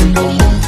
我。